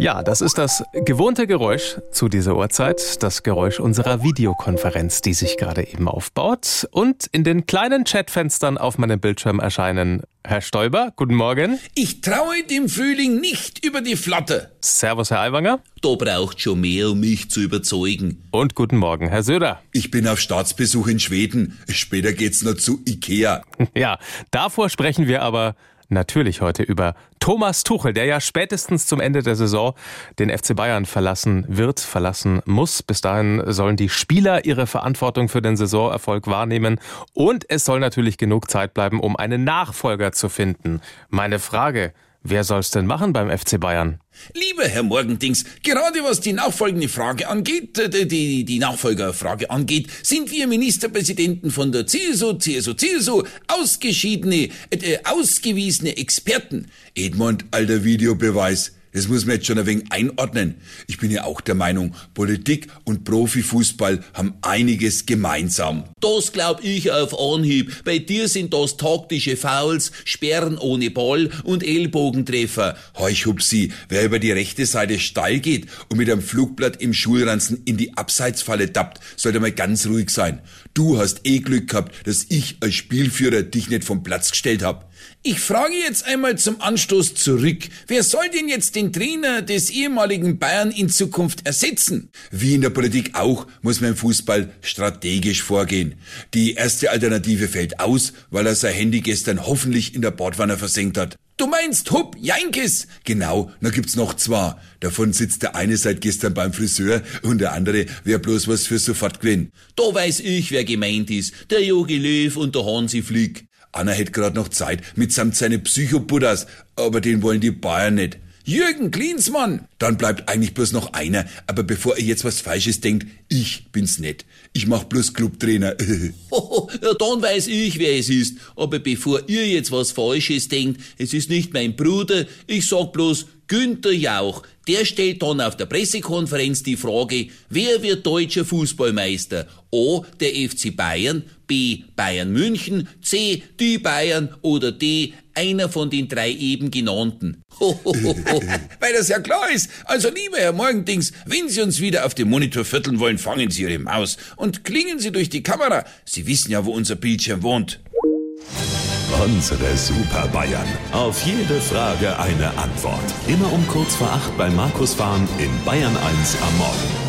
Ja, das ist das gewohnte Geräusch zu dieser Uhrzeit, das Geräusch unserer Videokonferenz, die sich gerade eben aufbaut. Und in den kleinen Chatfenstern auf meinem Bildschirm erscheinen Herr Stoiber, guten Morgen. Ich traue dem Frühling nicht über die Flotte. Servus, Herr Aiwanger. Da braucht schon mehr, um mich zu überzeugen. Und guten Morgen, Herr Söder. Ich bin auf Staatsbesuch in Schweden. Später geht's noch zu Ikea. Ja, davor sprechen wir aber natürlich heute über Thomas Tuchel, der ja spätestens zum Ende der Saison den FC Bayern verlassen wird, verlassen muss. Bis dahin sollen die Spieler ihre Verantwortung für den Saisonerfolg wahrnehmen und es soll natürlich genug Zeit bleiben, um einen Nachfolger zu finden. Meine Frage, Wer soll's denn machen beim FC Bayern? Lieber Herr Morgendings, gerade was die nachfolgende Frage angeht, äh, die, die Nachfolgerfrage angeht, sind wir Ministerpräsidenten von der CSU, CSU, CSU ausgeschiedene, äh, ausgewiesene Experten. Edmund, alter Videobeweis. Das muss man jetzt schon ein wenig einordnen. Ich bin ja auch der Meinung, Politik und Profifußball haben einiges gemeinsam. Das glaub ich auf Anhieb. Bei dir sind das taktische Fouls, Sperren ohne Ball und Ellbogentreffer. Heuchhupsi, wer über die rechte Seite steil geht und mit einem Flugblatt im Schulranzen in die Abseitsfalle tappt, sollte mal ganz ruhig sein. Du hast eh Glück gehabt, dass ich als Spielführer dich nicht vom Platz gestellt hab. Ich frage jetzt einmal zum Anstoß zurück. Wer soll denn jetzt den Trainer des ehemaligen Bayern in Zukunft ersetzen? Wie in der Politik auch, muss man im Fußball strategisch vorgehen. Die erste Alternative fällt aus, weil er sein Handy gestern hoffentlich in der Bordwanne versenkt hat. Du meinst Hupp Jeinkes? Genau, da gibt's noch zwei. Davon sitzt der eine seit gestern beim Friseur und der andere wäre bloß was für sofort gewesen. Da weiß ich, wer gemeint ist. Der Jogi Löw und der Hansi Flick. Anna hätte gerade noch Zeit mitsamt seine Psychobuddhas, aber den wollen die Bayern nicht. Jürgen Klinsmann! Dann bleibt eigentlich bloß noch einer, aber bevor ihr jetzt was Falsches denkt, ich bin's nicht. Ich mach bloß Clubtrainer. ja, dann weiß ich, wer es ist. Aber bevor ihr jetzt was Falsches denkt, es ist nicht mein Bruder, ich sag bloß Günther Jauch, der stellt dann auf der Pressekonferenz die Frage, wer wird deutscher Fußballmeister? A. Der FC Bayern, B. Bayern München, C. Die Bayern oder D. Einer von den drei eben genannten. Weil das ja klar ist. Also lieber Herr Morgendings, wenn Sie uns wieder auf dem Monitor vierteln wollen, fangen Sie Ihre Maus und klingen Sie durch die Kamera. Sie wissen ja, wo unser Bildschirm wohnt. Unsere Super Bayern. Auf jede Frage eine Antwort. Immer um kurz vor acht bei Markus Fahren in Bayern 1 am Morgen.